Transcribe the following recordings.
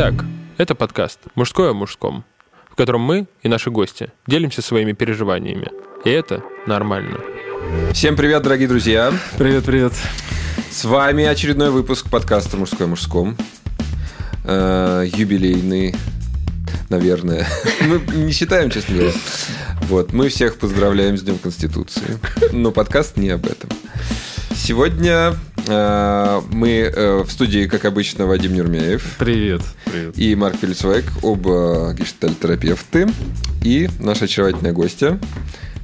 Итак, это подкаст «Мужское о мужском», в котором мы и наши гости делимся своими переживаниями. И это нормально. Всем привет, дорогие друзья. Привет, привет. С вами очередной выпуск подкаста «Мужское о мужском». Э, юбилейный, наверное. Мы не считаем, честно говоря. Вот, мы всех поздравляем с Днем Конституции. Но подкаст не об этом. Сегодня э, мы э, в студии, как обычно, Вадим Нюрмеев. Привет. Привет. И Марк Пельцвайк, оба гештальтерапевты. И наша очаровательная гостья,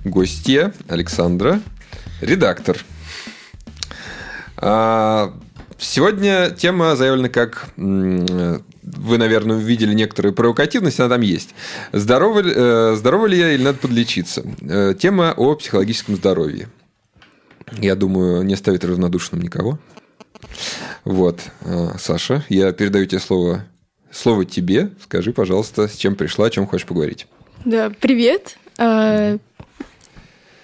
гостья Александра, редактор. А, Сегодня тема заявлена как вы, наверное, увидели некоторую провокативность, она там есть. Здорово, э, здорово ли я или надо подлечиться? Э, тема о психологическом здоровье. Я думаю, не оставит равнодушным никого. Вот, э, Саша, я передаю тебе слово, слово тебе. Скажи, пожалуйста, с чем пришла, о чем хочешь поговорить. Да, привет. А,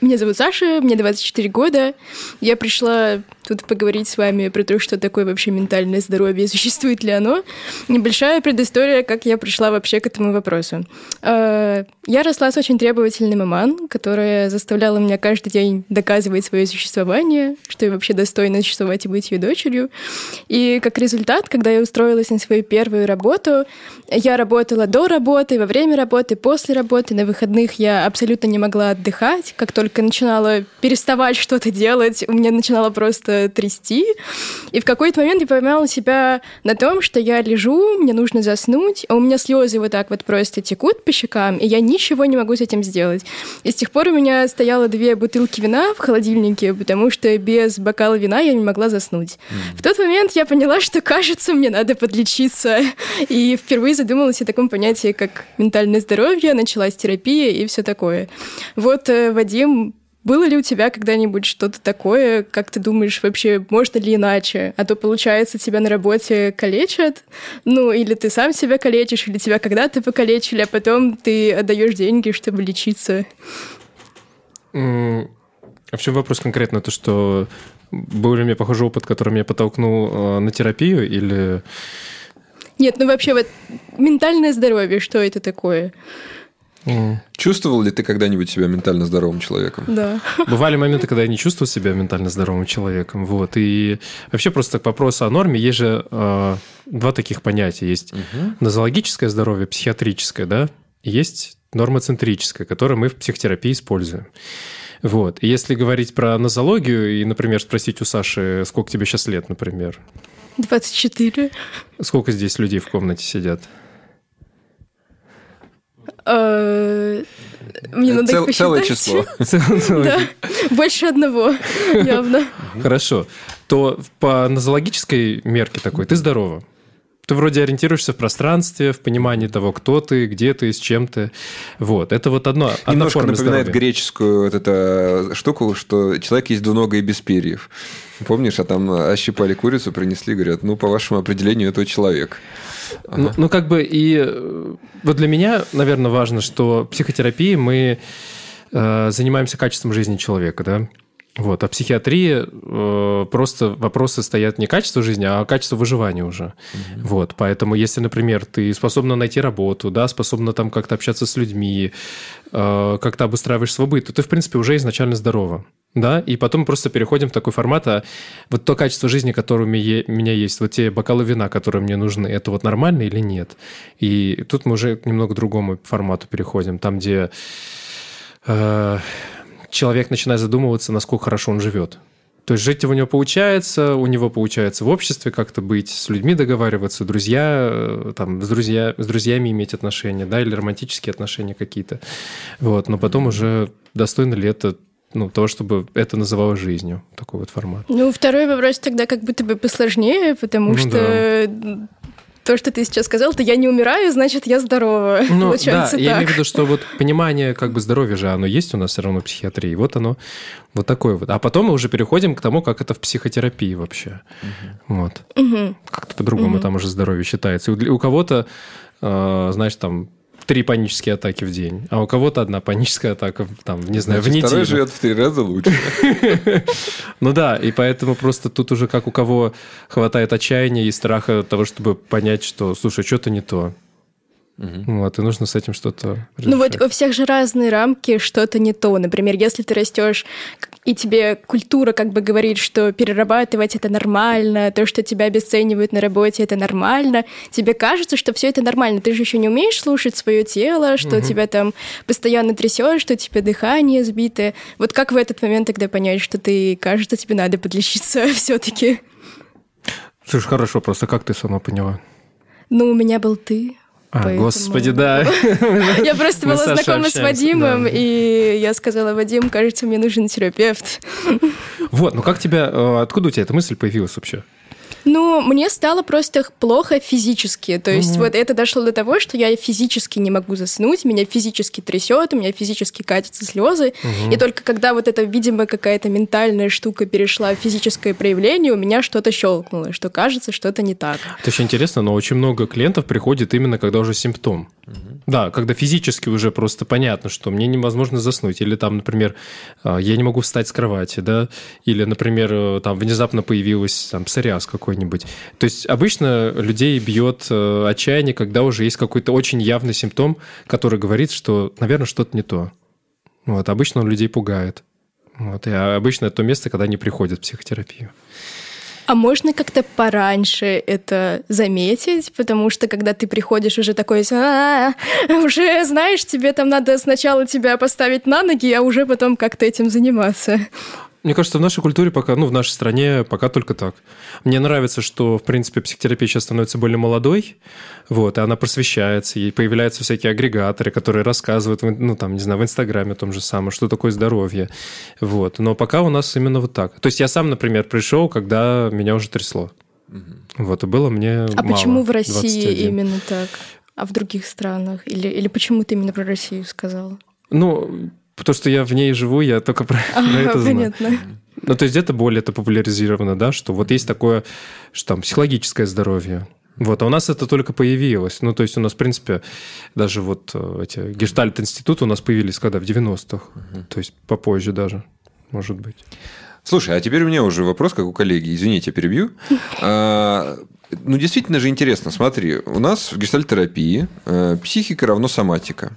меня зовут Саша, мне 24 года. Я пришла тут поговорить с вами про то, что такое вообще ментальное здоровье, существует ли оно. Небольшая предыстория, как я пришла вообще к этому вопросу. А, я росла с очень требовательной маман, которая заставляла меня каждый день доказывать свое существование, что я вообще достойна существовать и быть ее дочерью. И как результат, когда я устроилась на свою первую работу, я работала до работы, во время работы, после работы, на выходных я абсолютно не могла отдыхать. Как только начинала переставать что-то делать, у меня начинало просто трясти. И в какой-то момент я поймала себя на том, что я лежу, мне нужно заснуть, а у меня слезы вот так вот просто текут по щекам, и я ничего не могу с этим сделать. И с тех пор у меня стояло две бутылки вина в холодильнике, потому что без бокала вина я не могла заснуть. Mm. В тот момент я поняла, что, кажется, мне надо подлечиться. И впервые задумалась о таком понятии, как ментальное здоровье, началась терапия и все такое. Вот э, Вадим было ли у тебя когда-нибудь что-то такое, как ты думаешь, вообще можно ли иначе? А то, получается, тебя на работе калечат, ну, или ты сам себя калечишь, или тебя когда-то покалечили, а потом ты отдаешь деньги, чтобы лечиться. А в чем вопрос конкретно? То, что был ли у меня похожий опыт, который меня подтолкнул э, на терапию, или... Нет, ну вообще вот ментальное здоровье, что это такое? Чувствовал ли ты когда-нибудь себя ментально здоровым человеком? Да. Бывали моменты, когда я не чувствовал себя ментально здоровым человеком. Вот. И вообще просто к вопросу о норме есть же э, два таких понятия. Есть угу. нозологическое здоровье, психиатрическое, да, и есть нормоцентрическое, которое мы в психотерапии используем. Вот. И если говорить про нозологию и, например, спросить у Саши, сколько тебе сейчас лет, например? 24. Сколько здесь людей в комнате сидят? Э, мне надо Цел, их Целое число. Да, больше одного, явно. Хорошо. То по нозологической мерке такой ты здорова. Ты вроде ориентируешься в пространстве, в понимании того, кто ты, где ты, с чем ты. Вот. Это вот одно, одна Немножко форма напоминает здоровья. греческую вот эту штуку, что человек есть двуногий и без перьев. Помнишь, а там ощипали курицу, принесли, говорят, ну, по вашему определению, это человек. Ага. Ну, ну, как бы и э, вот для меня, наверное, важно, что психотерапии мы э, занимаемся качеством жизни человека, да. Вот, а психиатрии э, просто вопросы стоят не качество жизни, а качество выживания уже. Угу. Вот, поэтому если, например, ты способна найти работу, да, способна там как-то общаться с людьми, э, как-то обустраиваешь свой быт, то ты, в принципе, уже изначально здорова. Да, и потом просто переходим в такой формат, а вот то качество жизни, которое у меня есть, вот те бокалы вина, которые мне нужны, это вот нормально или нет? И тут мы уже к немного другому формату переходим, там, где э, человек начинает задумываться, насколько хорошо он живет. То есть жить у него получается, у него получается в обществе как-то быть, с людьми договариваться, друзья, э, там, с, друзья, с друзьями иметь отношения, да, или романтические отношения какие-то. Вот, но потом уже достойно ли это ну, то, чтобы это называлось жизнью, такой вот формат. Ну, второй вопрос тогда как будто бы посложнее, потому ну, что да. То, что ты сейчас сказал, то я не умираю, значит, я здорова. Ну, Получается да, так. я имею в виду, что вот понимание как бы здоровья же, оно есть у нас все равно в психиатрии. Вот оно вот такое вот. А потом мы уже переходим к тому, как это в психотерапии вообще. Угу. Вот. Угу. Как-то по-другому угу. там уже здоровье считается. И у кого-то, э, знаешь, там три панические атаки в день, а у кого-то одна паническая атака, там, не знаю, Значит, в неделю. Второй живет в три раза лучше. Ну да, и поэтому просто тут уже как у кого хватает отчаяния и страха того, чтобы понять, что, слушай, что-то не то. Угу. Вот, и нужно с этим что-то Ну вот у всех же разные рамки, что-то не то. Например, если ты растешь, и тебе культура как бы говорит, что перерабатывать это нормально, то, что тебя обесценивают на работе, это нормально, тебе кажется, что все это нормально. Ты же еще не умеешь слушать свое тело, что угу. тебя там постоянно трясет, что у тебя дыхание сбитое. Вот как в этот момент тогда понять, что ты, кажется, тебе надо подлечиться все-таки? Слушай, хорошо, просто как ты сама поняла? Ну, у меня был ты. А, Поэтому... господи, да. Я просто была знакома с Вадимом, и я сказала, Вадим, кажется, мне нужен терапевт. Вот, ну как тебя, э, откуда у тебя эта мысль появилась вообще? Ну, мне стало просто плохо физически. То есть угу. вот это дошло до того, что я физически не могу заснуть, меня физически трясет, у меня физически катятся слезы. Угу. И только когда вот эта, видимо, какая-то ментальная штука перешла в физическое проявление, у меня что-то щелкнуло, что кажется, что-то не так. Это очень интересно, но очень много клиентов приходит именно когда уже симптом. Да, когда физически уже просто понятно, что мне невозможно заснуть. Или там, например, а, я не могу встать с кровати, да, или, например, э, там внезапно появилась там псориаз какой-нибудь. То есть обычно людей бьет э, отчаяние, когда уже есть какой-то очень явный симптом, который говорит, что, наверное, что-то не то. Вот, обычно он людей пугает. Вот, и обычно это то место, когда они приходят в психотерапию. А можно как-то пораньше это заметить, потому что когда ты приходишь уже такой, а уже знаешь, тебе там надо сначала тебя поставить на ноги, а уже потом как-то этим заниматься. Мне кажется, в нашей культуре пока, ну, в нашей стране пока только так. Мне нравится, что, в принципе, психотерапия сейчас становится более молодой, вот, и она просвещается, и появляются всякие агрегаторы, которые рассказывают, ну, там, не знаю, в Инстаграме том же самое, что такое здоровье, вот. Но пока у нас именно вот так. То есть я сам, например, пришел, когда меня уже трясло. Угу. Вот, и было мне А мало, почему в России 21. именно так? А в других странах? Или, или почему ты именно про Россию сказал? Ну, Потому что я в ней живу, я только про, а, про это знаю. Понятно. Ну, то есть где-то более это популяризировано, да, что вот есть такое, что там психологическое здоровье. Вот, а у нас это только появилось. Ну, то есть у нас, в принципе, даже вот э, эти гештальт-институты у нас появились когда? В 90-х. Угу. То есть попозже даже, может быть. Слушай, а теперь у меня уже вопрос, как у коллеги. Извините, я перебью. А, ну, действительно же интересно. Смотри, у нас в гештальтерапии э, психика равно соматика.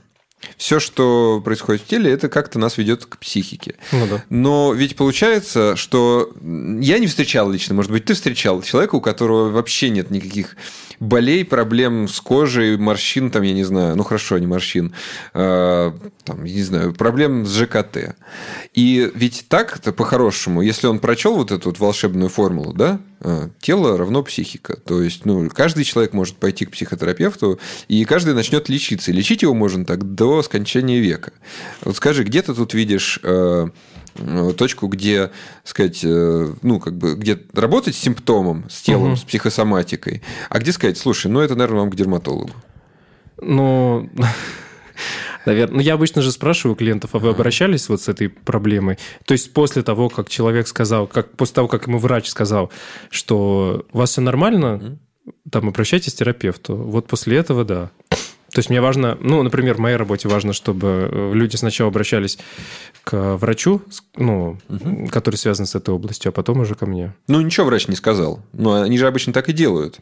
Все, что происходит в теле, это как-то нас ведет к психике. Ну, да. Но ведь получается, что я не встречал лично, может быть, ты встречал человека, у которого вообще нет никаких болей, проблем с кожей, морщин, там, я не знаю, ну хорошо, не морщин, э, там, я не знаю, проблем с ЖКТ. И ведь так-то по-хорошему, если он прочел вот эту вот волшебную формулу, да, а, тело равно психика. То есть, ну, каждый человек может пойти к психотерапевту, и каждый начнет лечиться. И лечить его можно так до скончания века. Вот скажи, где ты тут видишь э, точку, где, сказать, э, ну, как бы, где работать с симптомом, с телом, угу. с психосоматикой, а где сказать, слушай, ну, это, наверное, вам к дерматологу. Ну, наверное. Ну, я обычно же спрашиваю клиентов, а вы обращались вот с этой проблемой? То есть после того, как человек сказал, как после того, как ему врач сказал, что у вас все нормально, там обращайтесь к терапевту. Вот после этого, да. То есть мне важно, ну, например, в моей работе важно, чтобы э, люди сначала обращались к врачу, ну, угу. который связан с этой областью, а потом уже ко мне. Ну, ничего врач не сказал. Но они же обычно так и делают.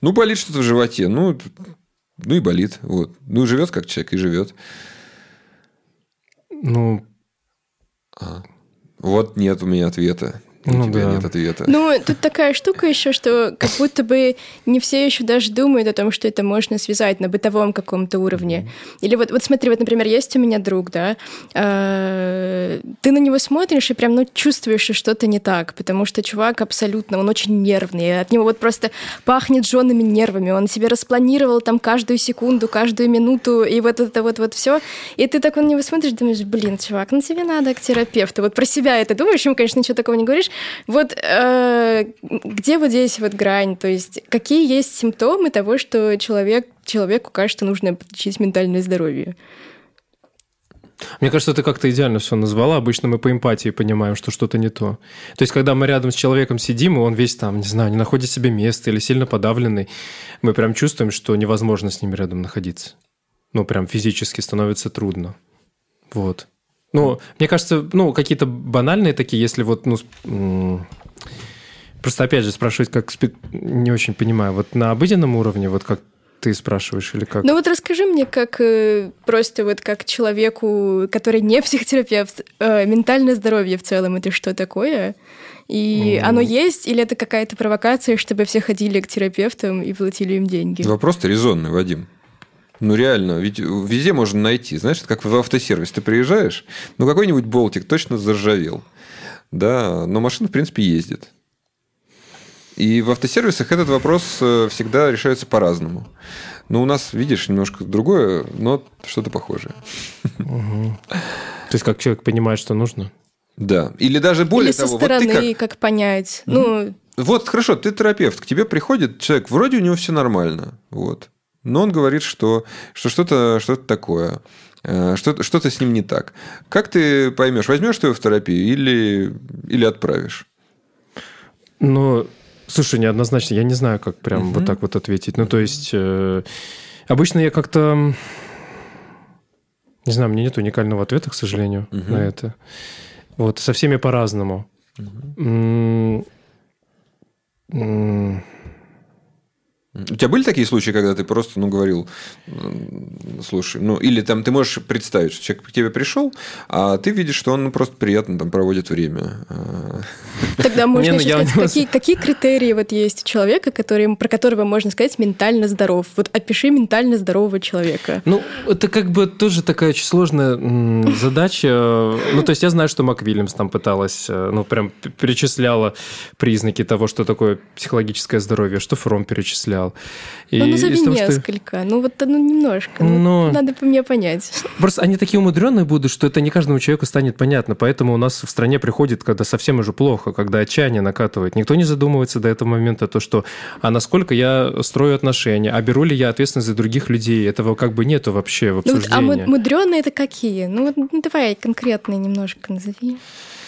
Ну, болит что-то в животе, ну, ну и болит. Вот. Ну, живет как человек и живет. Ну. А. Вот нет у меня ответа. У ну, тебя да. нет ответа. Ну, тут такая штука еще, что как будто бы не все еще даже думают о том, что это можно связать на бытовом каком-то уровне. Или вот, вот смотри, вот, например, есть у меня друг, да, э, ты на него смотришь и прям, ну, чувствуешь, что что-то не так, потому что чувак абсолютно, он очень нервный, от него вот просто пахнет жженными нервами, он себе распланировал там каждую секунду, каждую минуту, и вот это вот вот все, и ты так на него смотришь, думаешь, блин, чувак, ну тебе надо к терапевту. Вот про себя это думаешь, ему, конечно, ничего такого не говоришь, вот э, где вот здесь вот грань? То есть какие есть симптомы того, что человек, человеку кажется, нужно подлечить ментальное здоровье? Мне кажется, ты как-то идеально все назвала. Обычно мы по эмпатии понимаем, что что-то не то. То есть, когда мы рядом с человеком сидим, и он весь там, не знаю, не находит себе места или сильно подавленный, мы прям чувствуем, что невозможно с ним рядом находиться. ну, прям физически становится трудно. Вот. Ну, мне кажется, ну, какие-то банальные такие, если вот, ну, просто опять же спрашивать, как спи... не очень понимаю, вот на обыденном уровне, вот как ты спрашиваешь или как? Ну вот расскажи мне, как э, просто вот как человеку, который не психотерапевт, э, ментальное здоровье в целом это что такое? И mm. оно есть, или это какая-то провокация, чтобы все ходили к терапевтам и платили им деньги? Вопрос-то резонный, Вадим. Ну, реально, ведь везде можно найти. Знаешь, как в автосервис. Ты приезжаешь, ну, какой-нибудь болтик точно заржавел. Да, но машина, в принципе, ездит. И в автосервисах этот вопрос э, всегда решается по-разному. Но у нас, видишь, немножко другое, но что-то похожее. Угу. То есть, как человек понимает, что нужно? Да. Или даже более Или того... со стороны, вот ты как... как понять. Угу. Ну... Вот, хорошо, ты терапевт, к тебе приходит человек, вроде у него все нормально. Вот. Но он говорит, что, что что-то что такое. Э, что-то, что-то с ним не так. Как ты поймешь, возьмешь ты его в терапию или, или отправишь? Ну, слушай, неоднозначно. Я не знаю, как прям угу. вот так вот ответить. Ну, то есть, э, обычно я как-то... Не знаю, мне нет уникального ответа, к сожалению, угу. на это. Вот, со всеми по-разному. Угу. У тебя были такие случаи, когда ты просто, ну, говорил, слушай, ну, или там ты можешь представить, что человек к тебе пришел, а ты видишь, что он ну, просто приятно там проводит время. А. Тогда можно еще ну, сказать, какие, какие критерии вот есть у человека, который, про которого можно сказать ментально здоров? Вот опиши ментально здорового человека. Ну, это как бы тоже такая очень сложная задача. Ну, то есть я знаю, что Мак Вильямс там пыталась, э, ну, прям перечисляла признаки того, что такое психологическое здоровье, что Фром перечислял сериал. И ну, назови того, несколько. Что... Ну, вот ну, немножко. Ну, Но... Надо по мне понять. Просто они такие умудренные будут, что это не каждому человеку станет понятно. Поэтому у нас в стране приходит, когда совсем уже плохо, когда отчаяние накатывает. Никто не задумывается до этого момента, то, что а насколько я строю отношения, а беру ли я ответственность за других людей. Этого как бы нету вообще в обсуждении. Ну, вот, а мудреные это какие? Ну, вот, ну, давай конкретные немножко назови.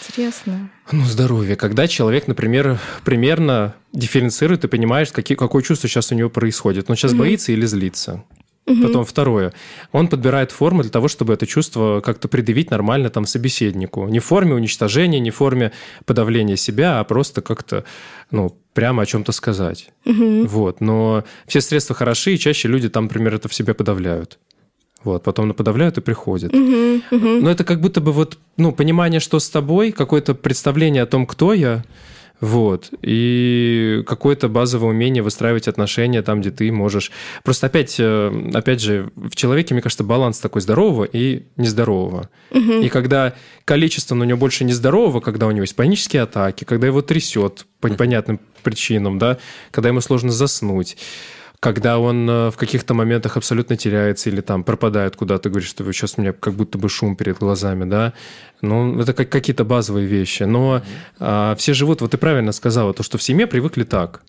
Интересно. Ну, здоровье. Когда человек, например, примерно дифференцирует и понимаешь, какие, какое чувство сейчас у него происходит. Он сейчас угу. боится или злится. Угу. Потом второе. Он подбирает формы для того, чтобы это чувство как-то предъявить нормально там собеседнику. Не в форме уничтожения, не в форме подавления себя, а просто как-то, ну, прямо о чем-то сказать. Угу. Вот. Но все средства хороши, и чаще люди там, например, это в себе подавляют. Вот, потом наподавляют и приходят. Угу, угу. Но это как будто бы вот, ну, понимание, что с тобой, какое-то представление о том, кто я, вот. И какое-то базовое умение выстраивать отношения там, где ты можешь... Просто опять, э, опять же, в человеке, мне кажется, баланс такой здорового и нездорового. Угу. И когда количество у него больше нездорового, когда у него есть панические атаки, когда его трясет по непонятным причинам, да, когда ему сложно заснуть, когда он э, в каких-то моментах абсолютно теряется или там пропадает куда-то, говорит, что сейчас у меня как будто бы шум перед глазами, да, ну, это как какие-то базовые вещи. Но mm-hmm. а, все живут, вот ты правильно сказала, то, что в семье привыкли так.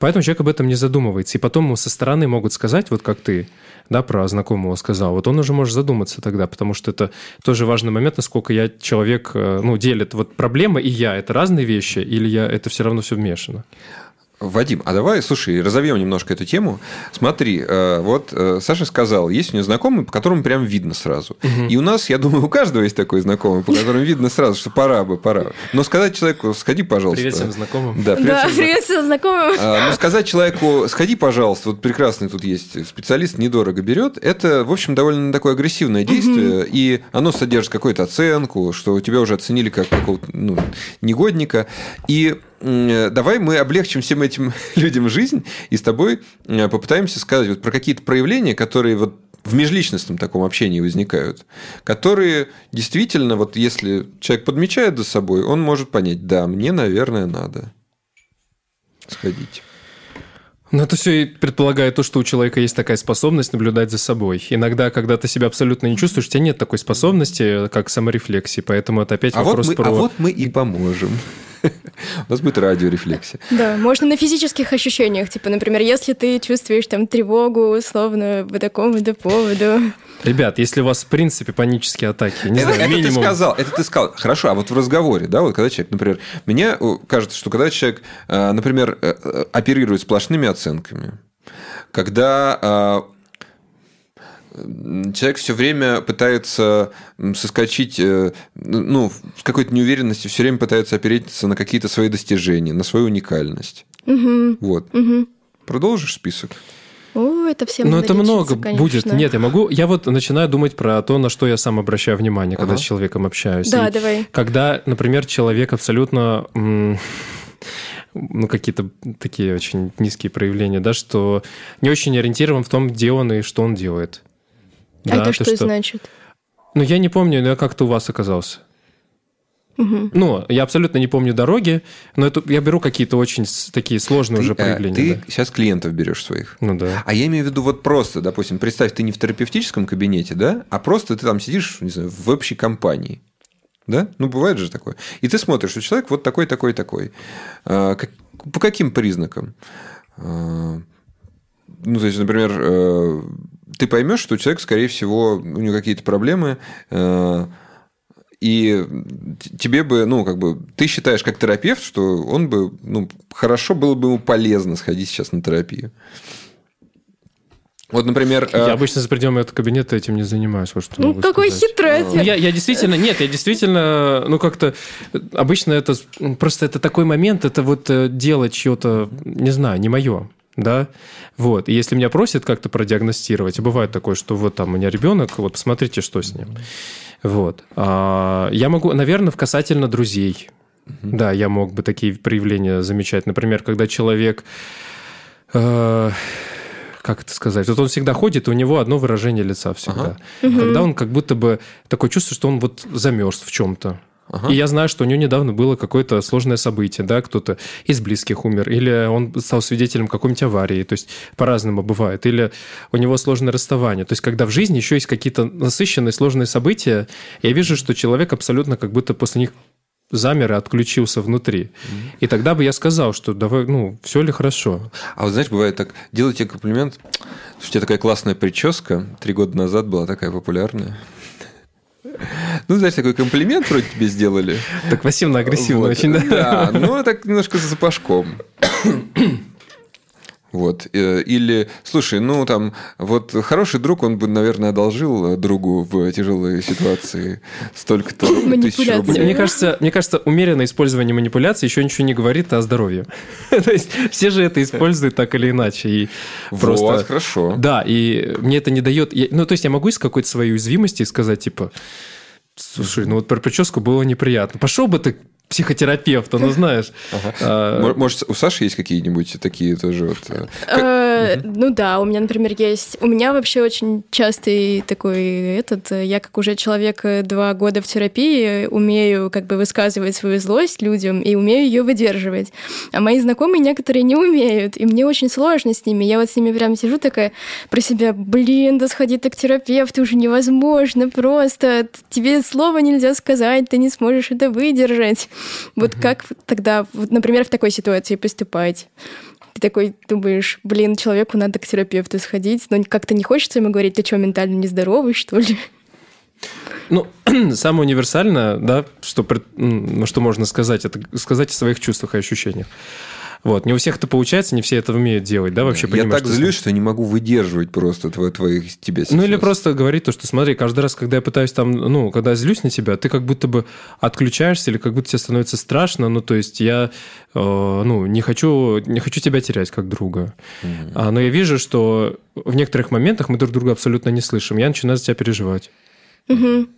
Поэтому человек об этом не задумывается. И потом ему со стороны могут сказать, вот как ты, да, про знакомого сказал, вот он уже может задуматься тогда, потому что это тоже важный момент, насколько я человек, э, ну, делит. Вот проблема и я – это разные вещи, или я это все равно все вмешано? Вадим, а давай, слушай, разовьем немножко эту тему. Смотри, э, вот э, Саша сказал, есть у него знакомый, по которому прям видно сразу. Угу. И у нас, я думаю, у каждого есть такой знакомый, по которому видно сразу, что пора бы, пора. Но сказать человеку, сходи, пожалуйста. Привет всем знакомым. Да, привет, да, всем, привет всем знакомым. А, но сказать человеку, сходи, пожалуйста, вот прекрасный тут есть специалист, недорого берет, это, в общем, довольно такое агрессивное действие, угу. и оно содержит какую-то оценку, что тебя уже оценили как какого-то ну, негодника. И давай мы облегчим всем этим людям жизнь и с тобой э, попытаемся сказать вот про какие-то проявления, которые вот в межличностном таком общении возникают, которые действительно, вот если человек подмечает за собой, он может понять, да, мне, наверное, надо сходить. Но это все и предполагает то, что у человека есть такая способность наблюдать за собой. Иногда, когда ты себя абсолютно не чувствуешь, у тебя нет такой способности, как саморефлексии, поэтому это опять а вопрос вот мы, про... А вот мы и поможем. У нас будет радиорефлексия. Да, можно на физических ощущениях. Типа, например, если ты чувствуешь там тревогу, условно, по такому-то поводу. Ребят, если у вас, в принципе, панические атаки, не это, знаю, это минимум... ты сказал, это ты сказал. Хорошо, а вот в разговоре, да, вот когда человек, например, мне кажется, что когда человек, э, например, э, э, оперирует сплошными оценками, когда человек все время пытается соскочить, э, ну, с какой-то неуверенностью, все время пытается опереться на какие-то свои достижения, на свою уникальность. Угу. Вот. Угу. Продолжишь список? О, это всем Ну, надо это много лечиться, будет. конечно. Нет, я могу... Я вот начинаю думать про то, на что я сам обращаю внимание, когда Ага. с человеком общаюсь. Да, И давай. Когда, например, человек абсолютно... ну, какие-то такие очень низкие проявления, да, что не очень ориентирован в том, где он и что он делает. А Да, это то, что, значит? Ну, я не помню, но я как-то у вас оказался. Ну, я абсолютно не помню дороги, но это я беру какие-то очень такие сложные уже Ты, э, проявления. ты да. сейчас клиентов берешь своих. Ну да. А я имею в виду вот просто, допустим, представь, ты не в терапевтическом кабинете, да, а просто ты там сидишь, не знаю, в общей компании. Да? Ну, бывает же такое. И ты смотришь, что человек вот такой, такой, такой. А, как- по каким признакам? А, ну, то есть, например, э, ты поймешь, что человек, скорее всего, у него какие-то проблемы, э, и тебе бы, ну, как бы, ты считаешь как терапевт, что он бы, ну, хорошо было бы ему полезно сходить сейчас на терапию. Вот, например, э, Я обычно за пределами этого кабинета этим не занимаюсь. Вот что Ну, какой сказать. хитрый Ну, ответ. я, я действительно, нет, я действительно, ну, как-то, обычно это, м, просто это такой момент, это вот э, дело чье-то, не знаю, не мое, да, вот, и если меня просят как-то продиагностировать, и бывает такое, что вот там у меня ребенок, вот посмотрите, что с ним, вот, А, я могу, наверное, в касательно друзей, да, я мог бы такие проявления замечать, например, когда человек... э, как это сказать? Вот он всегда ходит, и у него одно выражение лица всегда. Когда он как будто бы такое чувство, что он вот замерз в чем-то. Ага. И я знаю, что у него недавно было какое-то сложное событие, да, кто-то из близких умер, или он стал свидетелем какой-нибудь аварии, то есть по-разному бывает, или у него сложное расставание. То есть когда в жизни еще есть какие-то насыщенные сложные события, я вижу, что человек абсолютно как будто после них замер и отключился внутри. И тогда бы я сказал, что давай, ну, все ли хорошо. А вот знаешь, бывает так, делаю тебе комплимент, что у тебя такая классная прическа, три года назад была такая популярная. Ну, знаешь, такой комплимент вроде тебе сделали. Так пассивно-агрессивно Вот, очень, да? Да, ну, так немножко за запашком. Вот. Э, Или, слушай, ну там, вот хороший друг, он бы, наверное, одолжил другу в тяжелой ситуации столько-то тысяч рублей. Мне кажется, мне кажется, умеренное использование манипуляций еще ничего не говорит о здоровье. То есть все же это используют так или иначе. И Вот, просто... хорошо. Да, и мне это не дает... я- Ну, то есть я могу из какой-то своей уязвимости сказать, типа, слушай, ну вот про прическу было неприятно. Пошел бы ты к психотерапевту, ну знаешь. А, Мо- Может, у Саши есть какие-нибудь такие тоже вот... э, Э, Ну да, у меня, например, есть... У меня вообще очень частый такой этот... э, Я как уже человек два года в терапии умею как бы высказывать свою злость людям и умею ее выдерживать. А мои знакомые некоторые не умеют, и мне очень сложно с ними. Я вот с ними прям сижу такая про себя, блин, да сходи ты к терапевту, уже невозможно просто. Тебе слова нельзя сказать, ты не сможешь это выдержать. Вот как тогда, вот, например, в такой ситуации поступать? Ты такой думаешь, блин, человеку надо к терапевту сходить, но как-то не хочется ему говорить, ты что, ментально нездоровый, что ли? Ну, самое универсальное, да, что, что можно сказать, это сказать о своих чувствах и ощущениях. Вот. Не у всех это получается, не все это умеют делать, да, вообще Я понимаешь, так злюсь, что не могу выдерживать просто твои, твоих тебя Ну или сейчас. просто говорить то, что смотри, каждый раз, когда я пытаюсь там, ну, когда я злюсь на тебя, ты как будто бы отключаешься или как будто тебе становится страшно. Ну, то есть я, э, ну, не хочу, не хочу тебя терять как друга. А, но я вижу, что в некоторых моментах мы друг друга абсолютно не слышим. Я начинаю за тебя переживать. Мгм.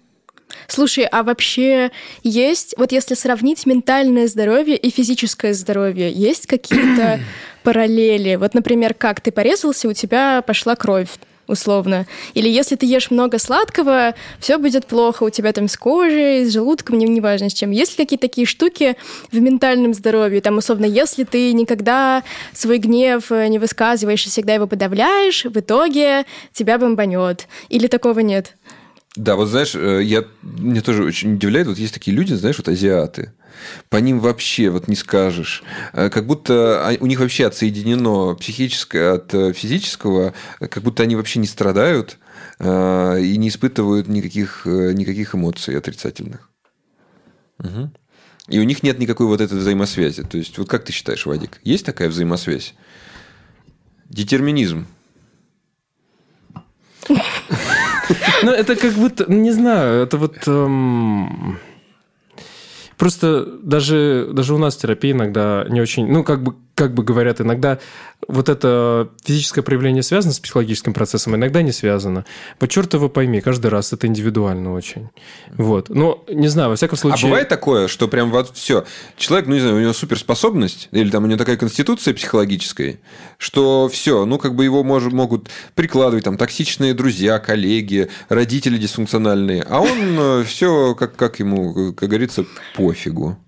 Слушай, а вообще есть, вот если сравнить ментальное здоровье и физическое здоровье, есть какие-то параллели? Вот, например, как ты порезался, у тебя пошла кровь условно. Или если ты ешь много сладкого, все будет плохо у тебя там с кожей, с желудком, не- неважно с чем. Есть ли какие-то такие штуки в ментальном здоровье? Там, условно, если ты никогда свой гнев э, не высказываешь и всегда его подавляешь, в итоге тебя бомбанет. Или такого нет? Да, вот знаешь, э, я, мне тоже очень удивляет, вот есть такие люди, знаешь, вот азиаты, по ним вообще вот не скажешь. Э, Как будто а- у них вообще отсоединено психическое от э, физического, как будто они вообще не страдают и не испытывают никаких, никаких эмоций отрицательных. Мгм. И у них нет никакой вот этой взаимосвязи. То есть, вот как ты считаешь, Вадик, есть такая взаимосвязь? Детерминизм. Ну, это как будто, ну, не знаю, это вот... эм, Просто даже, даже у нас терапия иногда не очень... Ну, как бы, как бы говорят, иногда вот это физическое проявление связано с психологическим процессом, а иногда не связано. По черту его пойми, каждый раз это индивидуально очень. Вот. Но, не знаю, во всяком А случае... бывает такое, что прям вот все, человек, ну не знаю, у него суперспособность, или там у него такая конституция психологическая, что все, ну как бы его мож- могут прикладывать там токсичные друзья, коллеги, родители дисфункциональные, а он все, как, как ему, как говорится, пофигу.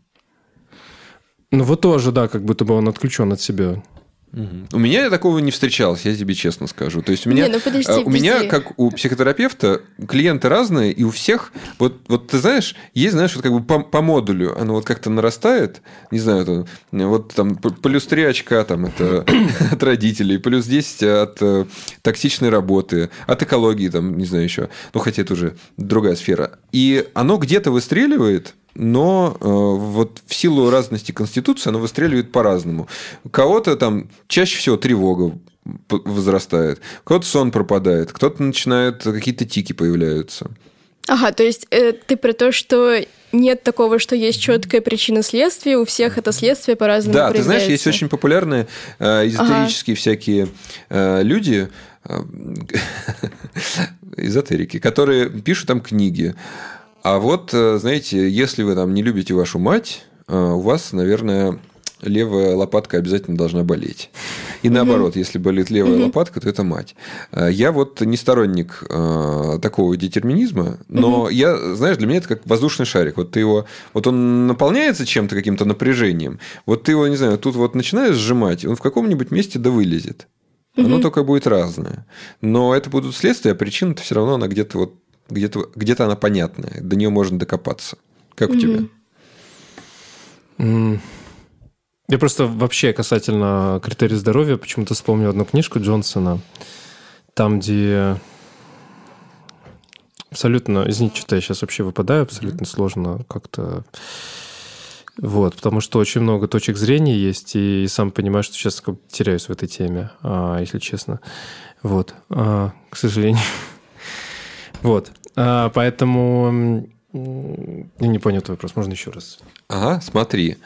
Ну, вот тоже, да, как будто бы он отключен от себя. У меня такого не встречалось, я тебе честно скажу. То есть у меня, Не, ну подожди, э, у меня, как у психотерапевта, клиенты разные, и у всех, вот, вот ты знаешь, есть, знаешь, вот как бы по, по модулю, оно вот как-то нарастает, не знаю, это, вот там плюс 3 очка там это от родителей, плюс 10 от э, токсичной работы, от экологии там, не знаю еще, ну хотя это уже другая сфера. И оно где-то выстреливает, но э, вот в силу разности конституции оно выстреливает по-разному. Кого-то там чаще всего тревога возрастает, у кого-то сон пропадает, кто-то начинает, какие-то тики появляются. Ага, то есть э, ты про то, что нет такого, что есть четкая причина следствия, у всех это следствие по-разному Да, ты знаешь, есть очень популярные э, эзотерические всякие э, люди, э, эзотерики, которые пишут там книги. А вот, э, знаете, если вы там не любите вашу мать, э, у вас, наверное, левая лопатка обязательно должна болеть. И наоборот, если болит левая лопатка, то это мать. Э, Я вот не сторонник такого детерминизма, но я, знаешь, для меня это как воздушный шарик. Вот ты его, вот он наполняется чем-то, каким-то напряжением. Вот ты его, не знаю, тут вот начинаешь сжимать, он в каком-нибудь месте да вылезет. Оно только будет разное. Но это будут следствия, а причина-то все равно она где-то вот где-то где-то она понятная, до нее можно докопаться. Как у тебя? Я просто вообще касательно критерий здоровья почему-то вспомнил одну книжку Джонсона, там, где абсолютно, извините, что я сейчас вообще выпадаю, абсолютно сложно как-то... Вот, потому что очень много точек зрения есть, и сам понимаю, что сейчас теряюсь в этой теме, а, если честно. Вот, а, к сожалению. Вот, а, поэтому... Я не понял твой вопрос, можно еще раз? Ага, смотри.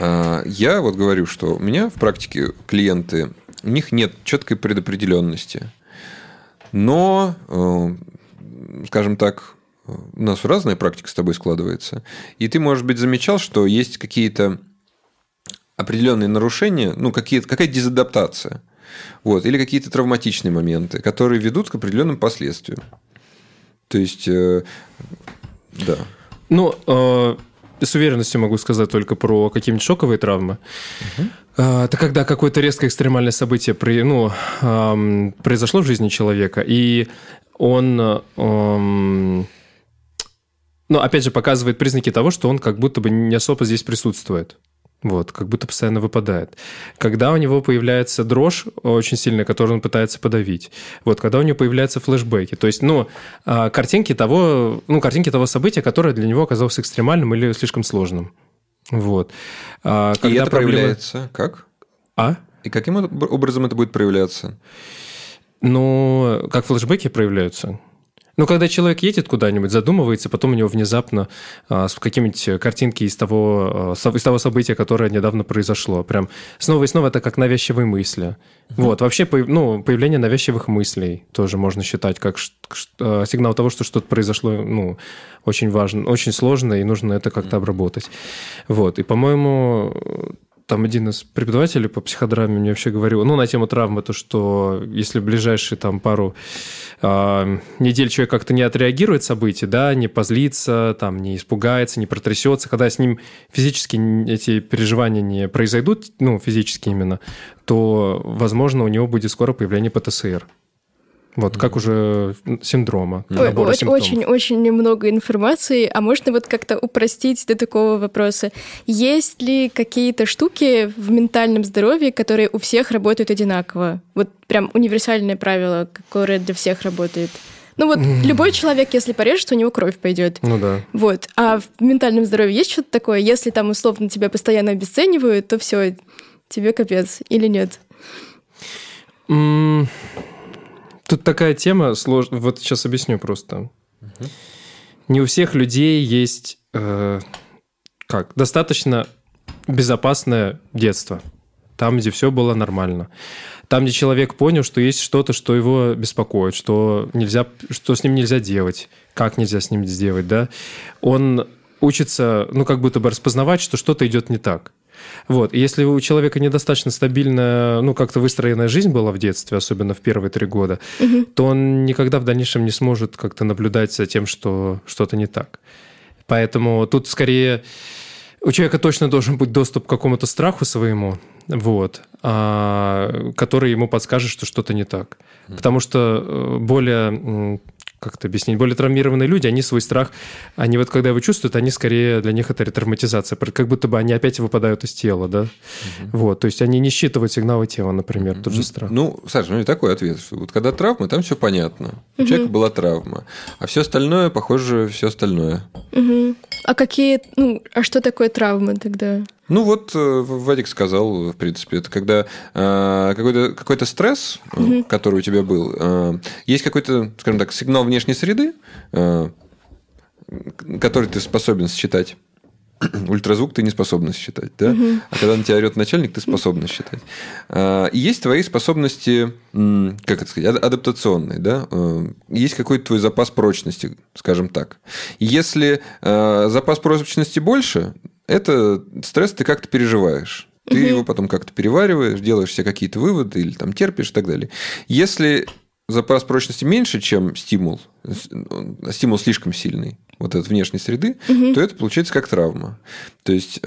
А, Я вот говорю, что у меня в практике клиенты, у них нет четкой предопределенности. Но, э, скажем так, у нас разная практика с тобой складывается. И ты, может быть, замечал, что есть какие-то определенные нарушения, ну, какие какая-то дезадаптация. Вот, или какие-то травматичные моменты, которые ведут к определенным последствиям. То есть, э, да. Ну, э, с уверенностью могу сказать только про какие-нибудь шоковые травмы. Э, Это когда какое-то резкое экстремальное событие при- ну, ам, произошло в жизни человека, и он, э, ам, ну, опять же, показывает признаки того, что он как будто бы не особо здесь присутствует. Вот, как будто постоянно выпадает. Когда у него появляется дрожь очень сильная, которую он пытается подавить. Вот, когда у него появляются флешбеки. То есть, ну, а, картинки того, ну, картинки того события, которое для него оказалось экстремальным или слишком сложным. Вот. А, И это проблемы- проявляется как? А? И каким об- образом это будет проявляться? Ну, как флешбеки проявляются? Ну, когда человек едет куда-нибудь, задумывается, потом у него внезапно а, с какими-нибудь картинки из того, со- из того события, которое недавно произошло. Прям снова и снова это как навязчивые мысли. Вот, вообще, ну, появление навязчивых мыслей тоже можно считать как а, сигнал того, что что-то произошло, ну, очень важно, очень сложно, и нужно это как-то обработать. Вот, и, по-моему, там один из преподавателей по психодраме мне вообще говорил, ну, на тему травмы, то, что если в ближайшие там пару а, недель человек как-то не отреагирует события, да, не позлится, там, не испугается, не протрясется, когда с ним физически эти переживания не произойдут, ну, физически именно, то, возможно, у него будет скоро появление ПТСР. Вот, как уже синдрома, Ой, набора очень, симптомов. очень, очень немного информации, а можно вот как-то упростить до такого вопроса. Есть ли какие-то штуки в ментальном здоровье, которые у всех работают одинаково? Вот прям универсальное правило, которое для всех работает. Ну вот любой человек, если порежет, у него кровь пойдет. Ну да. Вот. А в ментальном здоровье есть что-то такое? Если там условно тебя постоянно обесценивают, то все, тебе капец или нет? Тут такая тема сложная. Вот сейчас объясню просто. Не у всех людей есть э, как достаточно безопасное детство. Там, где все было нормально. Там, где человек понял, что есть что-то, что его беспокоит, что, нельзя, что с ним нельзя делать, как нельзя с ним сделать, да, он учится, ну, как будто бы распознавать, что что-то идет не так. Вот. И если у человека недостаточно стабильная, ну, как-то выстроенная жизнь была в детстве, особенно в первые три года, угу. то он никогда в дальнейшем не сможет как-то наблюдать за тем, что что-то не так. Поэтому тут скорее у человека точно должен быть доступ к какому-то страху своему, вот, а, который ему подскажет, что что-то не так. Потому что э, более как это объяснить, более травмированные люди, они свой страх, они вот когда его чувствуют, они скорее, для них это ретравматизация, как будто бы они опять выпадают из тела, да? Угу. Вот, то есть они не считывают сигналы тела, например, угу. тот же страх. Ну, Саша, ну не такой ответ. Вот когда травма, там все понятно. У угу. человека была травма, а все остальное, похоже, все остальное. Угу. А какие, ну, а что такое травма тогда? Ну вот э, Вадик сказал, в принципе, это когда э, какой-то какой стресс, угу. который у тебя был, э, есть какой-то, скажем так, сигнал внешней среды, э, который ты способен считать. Ультразвук ты не способна считать, да? Угу. А когда на тебя орет начальник, ты способна считать. И есть твои способности, как это сказать, адаптационные, да? Есть какой-то твой запас прочности, скажем так. Если запас прочности больше, это стресс ты как-то переживаешь. Ты угу. его потом как-то перевариваешь, делаешь себе какие-то выводы или там терпишь и так далее. Если запас прочности меньше, чем стимул, стимул слишком сильный, вот этот внешней среды, угу. то это получается как травма. То есть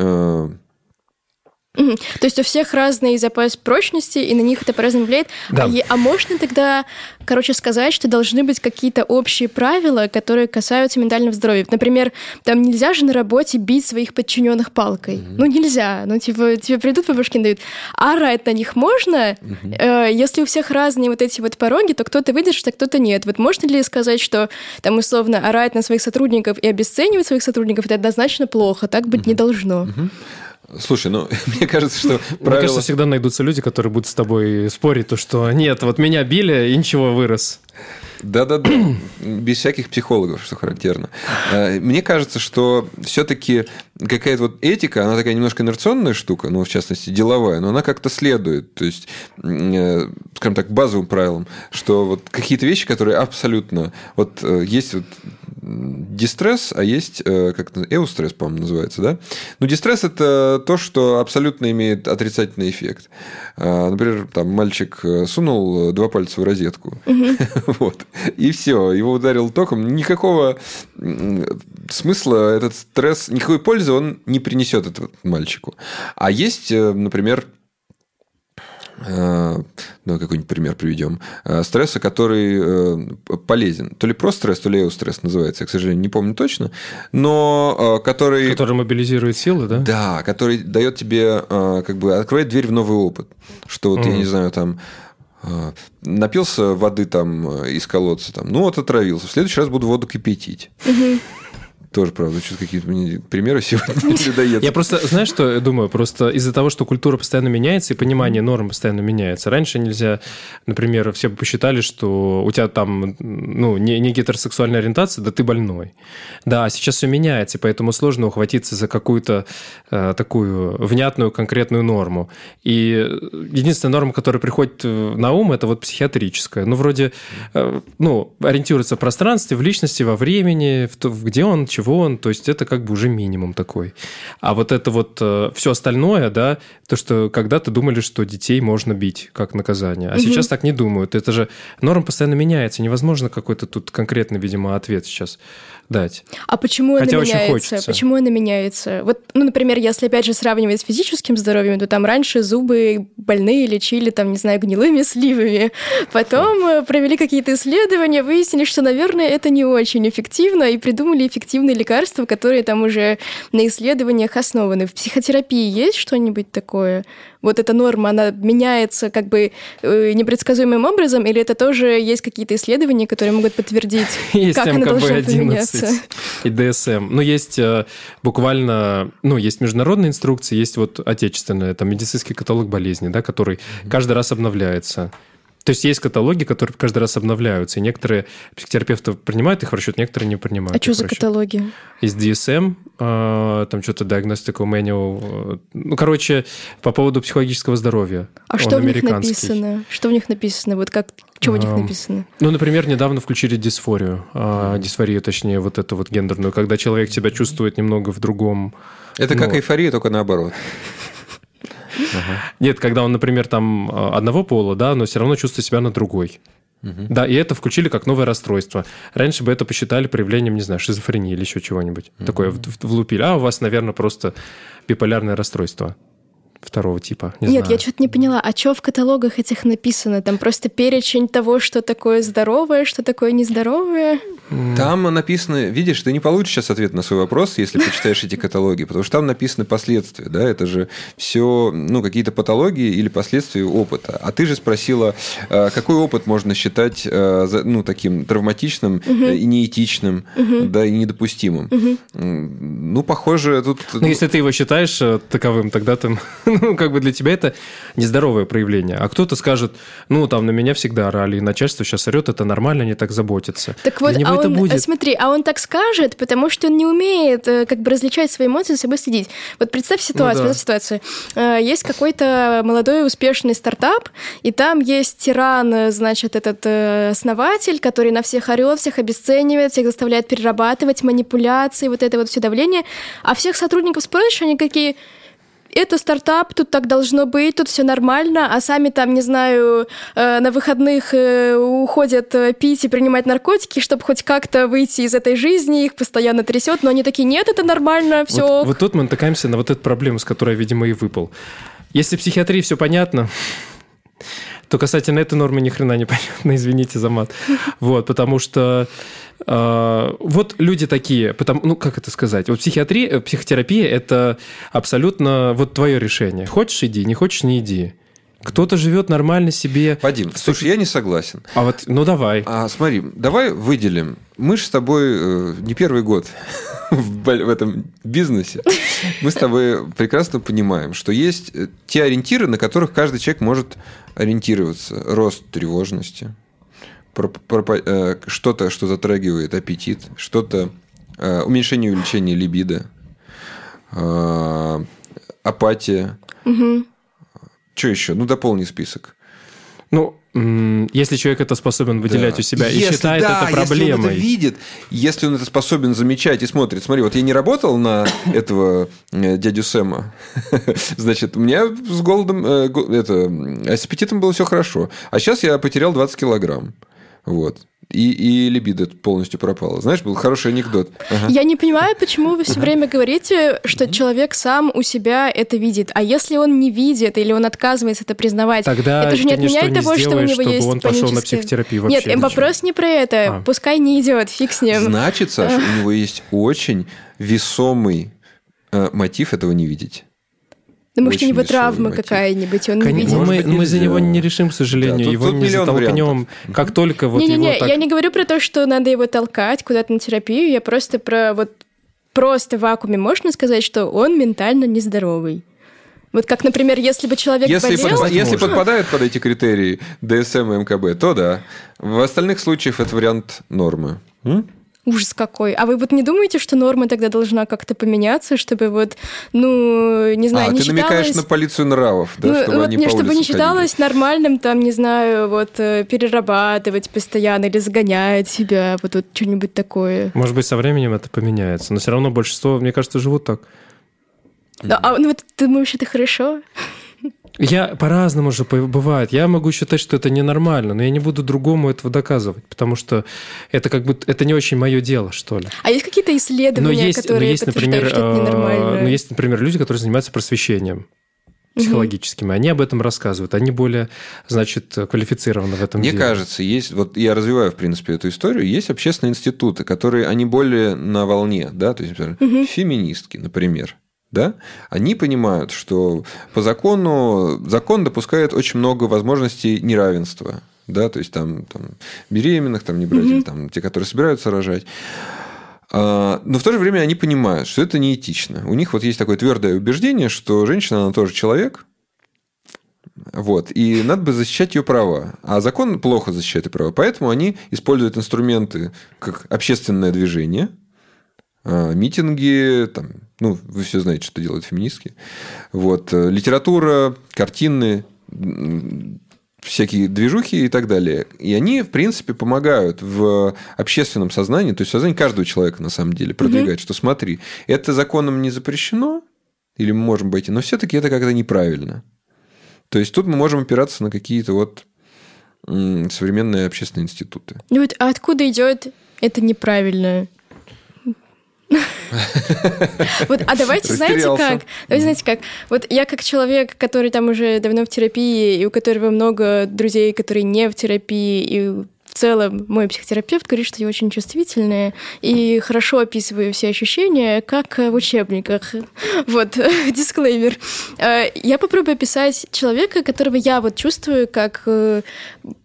то есть у всех разный запас прочности, и на них это по-разному влияет. Да. А, а можно тогда, короче, сказать, что должны быть какие-то общие правила, которые касаются ментального здоровья? Например, там нельзя же на работе бить своих подчиненных палкой. Mm-hmm. Ну, нельзя. Ну, типа, тебе придут по башке дают. А орать на них можно? Mm-hmm. Э, если у всех разные вот эти вот пороги, то кто-то выдержит, а кто-то нет. Вот можно ли сказать, что там условно орать на своих сотрудников и обесценивать своих сотрудников это однозначно плохо? Так быть mm-hmm. не должно. Mm-hmm. Слушай, ну, мне кажется, что правила... Мне кажется, всегда найдутся люди, которые будут с тобой спорить, то, что нет, вот меня били, и ничего, вырос. Да-да-да, без всяких психологов, что характерно. Э, мне кажется, что все-таки какая-то вот этика, она такая немножко инерционная штука, ну, в частности, деловая, но она как-то следует, то есть, э, скажем так, базовым правилам, что вот какие-то вещи, которые абсолютно... Вот э, есть вот дистресс, а есть как то эустресс, по-моему, называется, да? Ну, дистресс – это то, что абсолютно имеет отрицательный эффект. Например, там мальчик сунул два пальца в розетку, вот, и все, его ударил током. Никакого смысла этот стресс, никакой пользы он не принесет этому мальчику. А есть, э, например, ну, какой-нибудь пример приведем, э, стресса, который полезен. То ли просто стресс, то ли эустресс называется, я, к сожалению, не помню точно, но который... Который мобилизирует силы, да? Да, который дает тебе, как бы, открывает дверь в новый опыт. Что вот, mm. я не знаю, там, напился воды там э, из колодца, там, ну вот отравился. В следующий раз буду воду кипятить. Тоже, правда, что-то какие-то мне примеры сегодня дает. Я просто, знаешь, что думаю? Просто из-за того, что культура постоянно меняется и понимание норм постоянно меняется. Раньше нельзя, например, все бы посчитали, что у тебя там ну, не, не гетеросексуальная ориентация, да ты больной. Да, сейчас все меняется, и поэтому сложно ухватиться за какую-то э, такую внятную конкретную норму. И единственная норма, которая приходит э, на ум, это вот психиатрическая. Ну, вроде, э, ну, ориентируется в пространстве, в личности, во времени, в то, где он, чего чего он, то есть это как бы уже минимум такой. А вот это вот э, все остальное, да, то, что когда-то думали, что детей можно бить как наказание, а угу. сейчас так не думают. Это же норм постоянно меняется, невозможно какой-то тут конкретный, видимо, ответ сейчас дать. А почему Хотя она меняется? Хочется. Почему она меняется? Вот, ну, например, если опять же сравнивать с физическим здоровьем, то там раньше зубы больные лечили, там, не знаю, гнилыми сливами. Потом э, провели какие-то исследования, выяснили, что, наверное, это не очень эффективно, и придумали эффективные лекарства, которые там уже на исследованиях основаны. В психотерапии есть что-нибудь такое? вот эта норма, она меняется как бы э, непредсказуемым образом, или это тоже есть какие-то исследования, которые могут подтвердить, есть как она должна поменяться? И ДСМ. Ну, есть э, буквально, ну, есть международные инструкции, есть вот отечественная, там, медицинский каталог болезней, да, который каждый раз обновляется. То есть есть каталоги, которые каждый раз обновляются, и некоторые психотерапевты принимают их в расчет, некоторые не принимают. А что за расчет. каталоги? Из DSM, э, там что-то Diagnostical Manual. э, Ну, короче, по поводу психологического здоровья. А Он что в них написано? Что в них написано? Вот как, что в них Ам, написано? Ну, например, недавно включили дисфорию, а, дисфорию, точнее, вот эту вот гендерную, когда человек себя чувствует немного в другом... Это как Ну. эйфория, только наоборот. Нет, когда он, например, там а, одного пола, да, но все равно чувствует себя на другой. Да, и это включили как новое расстройство. Раньше бы это посчитали проявлением, не знаю, шизофрении или еще чего-нибудь. Такое в- в- влупили. А у вас, наверное, просто биполярное расстройство второго типа. Не Нет, знаю. я что-то не поняла. А что в каталогах этих написано? Там просто перечень того, что такое здоровое, что такое нездоровое. Там написано, видишь, ты не получишь сейчас ответ на свой вопрос, если почитаешь эти каталоги, потому что там написаны последствия, да, это же все, ну, какие-то патологии или последствия опыта. А ты же спросила, э, какой опыт можно считать, э, ну, таким травматичным э, и неэтичным, да, и недопустимым. М, Ну, похоже, тут... Ну, если ты его считаешь таковым, тогда ты, ну, как бы для тебя это нездоровое проявление. А кто-то скажет, ну, там на меня всегда орали, и начальство сейчас орет, это нормально, они так заботятся. Так вот, а он, будет. смотри, а он так скажет, потому что он не умеет э, как бы различать свои эмоции, за собой следить. Вот представь ситуацию, Ну да. представь ситуацию. Э, Есть какой-то молодой успешный стартап, и там есть тиран, э, значит, этот основатель, который на всех орет, всех обесценивает, всех заставляет перерабатывать, манипуляции, вот это вот все давление. А всех сотрудников спросишь, они какие это стартап, тут так должно быть, тут все нормально, а сами там, не знаю, э, на выходных э, уходят э, пить и принимать наркотики, чтобы хоть как-то выйти из этой жизни, их постоянно трясет, но они такие, нет, это нормально, все. Вот, вот тут мы натыкаемся на вот эту проблему, с которой, видимо, и выпал. Если в психиатрии все понятно, то касательно этой нормы ни хрена не понятно, извините за мат. Вот, потому что э, вот люди такие, потому, ну как это сказать, вот психиатрия, психотерапия это абсолютно вот твое решение. Хочешь иди, не хочешь не иди. Кто-то живет нормально себе. Вадим, слушай, я не согласен. А вот, ну давай. А смотри, давай выделим. Мы же с тобой э, не первый год в, в этом бизнесе. Мы с тобой прекрасно понимаем, что есть э, те ориентиры, на которых каждый человек может ориентироваться. Рост тревожности, э, что-то, что затрагивает аппетит, что-то э, уменьшение увеличения либидо, э, апатия. Что еще? Ну, дополни список. Ну, если человек это способен выделять Да. у себя и Если- считает да, это проблемой. Если он это видит, если он это способен замечать и смотрит, смотри, вот я не работал на этого э, дядю Сэма, значит, у меня с голодом, э, это, с аппетитом было все хорошо, а сейчас я потерял 20 килограмм, вот. И, и либидо полностью пропало. Знаешь, был хороший анекдот. Ага. Я не понимаю, почему вы все время говорите, что человек сам у себя это видит. А если он не видит или он отказывается это признавать, Тогда это же не отменяет не того, что у него чтобы есть он пошел на психотерапию Нет, вообще. э, вопрос не про это. А. Пускай не идет, фиг с ним. Значит, Саша, у него есть очень весомый э, мотив этого не видеть. Да может, у него травма какая-нибудь, он не Кон- видит. ну, мы, быть, мы за него не решим, к сожалению. Да, тут- его тут не затолкнем. Как только вот Не-не-не, его так... я не говорю про то, что надо его толкать куда-то на терапию, я просто про вот просто в вакууме можно сказать, что он ментально нездоровый. Вот как, например, если бы человек Если, болел... под- если можно. подпадают под эти критерии ДСМ и МКБ, то да. В остальных случаях это вариант нормы. М? Ужас какой. А вы вот не думаете, что норма тогда должна как-то поменяться, чтобы вот, ну, не знаю, а, не ты намекаешь считалось... на полицию нравов, да, ну, чтобы вот они не, по чтобы не считалось нормальным, там, не знаю, вот э, перерабатывать постоянно или загонять себя, вот, вот что-нибудь такое. Может быть, со временем это поменяется. Но все равно большинство, мне кажется, живут так. Да, а ну вот ты думаешь, это хорошо? Я по-разному же бывает. Я могу считать, что это ненормально, но я не буду другому этого доказывать, потому что это как бы это не очень мое дело, что ли. А есть какие-то Но исследования, есть, но которые есть, подтверждают, например, что это ненормально? э, но есть, например, люди, которые занимаются просвещением психологическим, и они об этом рассказывают. Они более, значит, квалифицированы в этом Мне деле. кажется, есть, вот я развиваю, в принципе, эту историю, есть общественные институты, которые, они более на волне, да, то есть, например, феминистки, например, да, они понимают, что по закону, закон допускает очень много возможностей неравенства, да, то есть там, там беременных, там не брать, или там те, которые собираются рожать. А, Но в то же время они понимают, что это неэтично. У них вот есть такое твердое убеждение, что женщина, она тоже человек, Вот. И надо бы защищать ее права. А закон плохо защищает ее права. Поэтому они используют инструменты как общественное движение, митинги, там, ну, вы все знаете, что делают феминистки. Вот. Э, литература, картины, всякие движухи и так далее. И они, в принципе, помогают в общественном сознании, то есть в сознании каждого человека, на самом деле, продвигать, угу. что смотри, это законом не запрещено, или мы можем пойти, но все-таки это как-то неправильно. То есть тут мы можем опираться на какие-то вот современные общественные институты. Ну вот а откуда идет это неправильно? Вот, а давайте, знаете как? Давайте, знаете как? Вот я как человек, который там уже давно в терапии, и у которого много друзей, которые не в терапии, и в целом мой психотерапевт говорит, что я очень чувствительная и хорошо описываю все ощущения, как в учебниках. Вот, дисклеймер. Э, я попробую описать человека, которого я вот чувствую как э,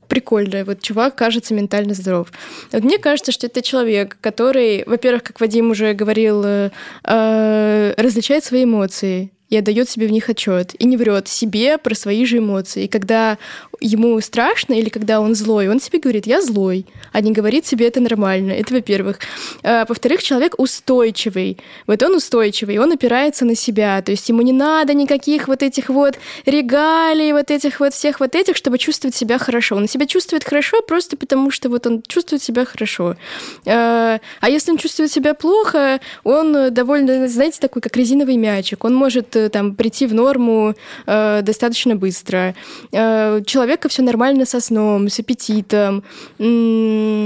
прикольно. Вот чувак кажется ментально здоров. Вот мне кажется, что это человек, который, во-первых, как Вадим уже говорил, э, э, различает свои эмоции и отдает себе в них отчет, и не врет себе про свои же эмоции. И когда ему страшно или когда он злой, он себе говорит, я злой, а не говорит себе, это нормально. Это во-первых. А, во-вторых, человек устойчивый. Вот он устойчивый, он опирается на себя. То есть ему не надо никаких вот этих вот регалий, вот этих вот всех вот этих, чтобы чувствовать себя хорошо. Он себя чувствует хорошо просто потому, что вот он чувствует себя хорошо. А, а если он чувствует себя плохо, он довольно, знаете, такой, как резиновый мячик. Он может там прийти в норму э, достаточно быстро. Э, человека все нормально со сном, с аппетитом, э,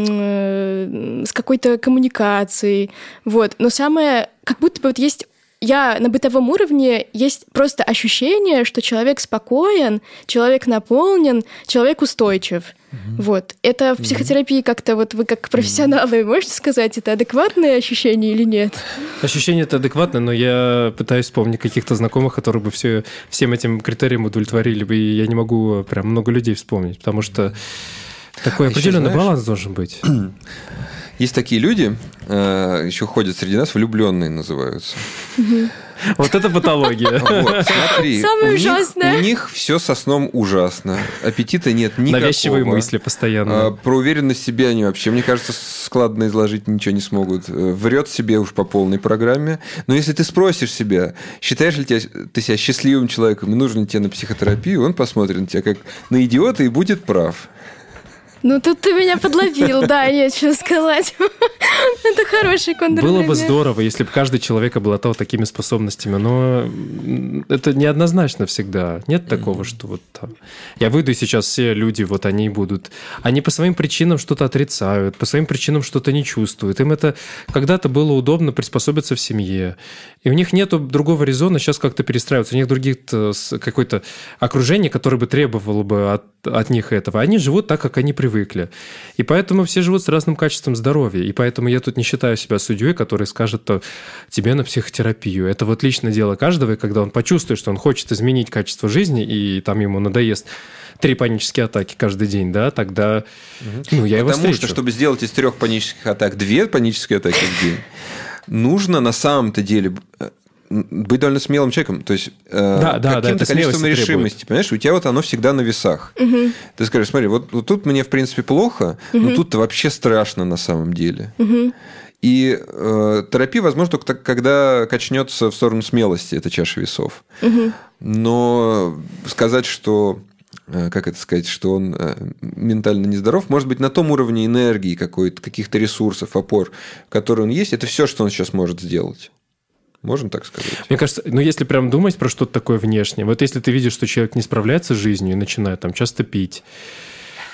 с какой-то коммуникацией. Вот. Но самое, как будто бы вот есть я на бытовом уровне есть просто ощущение, что человек спокоен, человек наполнен, человек устойчив. Угу. Вот. Это в психотерапии угу. как-то вот вы как профессионалы можете сказать, это адекватное ощущение или нет? Ощущение это адекватное, но я пытаюсь вспомнить каких-то знакомых, которые бы все, всем этим критериям удовлетворили бы, и я не могу прям много людей вспомнить, потому что такой а определенный знаешь, баланс должен быть. Есть такие люди, э, еще ходят среди нас, влюбленные называются. Вот это патология. Вот, смотри. Самое ужасное. у них все со сном ужасно. Аппетита нет никакого. Навязчивые мысли постоянно. А, про уверенность в себе они вообще, мне кажется, складно изложить ничего не смогут. Э, врет себе уж по полной программе. Но если ты спросишь себя, считаешь ли ты себя счастливым человеком и нужен ли тебе на психотерапию, он посмотрит на тебя как на идиота и будет прав. Ну, тут ты меня подловил, да, нечего сказать. Это хороший контр. Было бы здорово, если бы каждый человек обладал такими способностями, но это неоднозначно всегда. Нет такого, что вот там... Я выйду, и сейчас все люди, вот они будут... Они по своим причинам что-то отрицают, по своим причинам что-то не чувствуют. Им это когда-то было удобно приспособиться в семье. И у них нет другого резона сейчас как-то перестраиваться. У них других какое-то окружение, которое бы требовало бы от, от них этого. Они живут так, как они привыкли. И поэтому все живут с разным качеством здоровья. И поэтому я тут не считаю себя судьей, который скажет тебе на психотерапию. Это вот личное дело каждого, и когда он почувствует, что он хочет изменить качество жизни, и там ему надоест три панические атаки каждый день, да, тогда ну, я Потому его встречу. что, чтобы сделать из трех панических атак две панические атаки в день, нужно на самом-то деле быть довольно смелым человеком, то есть э, да, да, каким-то да, количеством решимости, требует. понимаешь, у тебя вот оно всегда на весах. Угу. Ты скажешь, смотри, вот, вот тут мне в принципе плохо, угу. но тут-то вообще страшно на самом деле. Угу. И э, терапия, возможно, только когда качнется в сторону смелости эта чаша весов. Угу. Но сказать, что Э, как это сказать, что он э, ментально нездоров, может быть, на том уровне энергии какой-то, каких-то ресурсов, опор, которые он есть, это все, что он сейчас может сделать. Можно так сказать? Мне кажется, ну если прям думать про что-то такое внешнее, вот если ты видишь, что человек не справляется с жизнью и начинает там часто пить,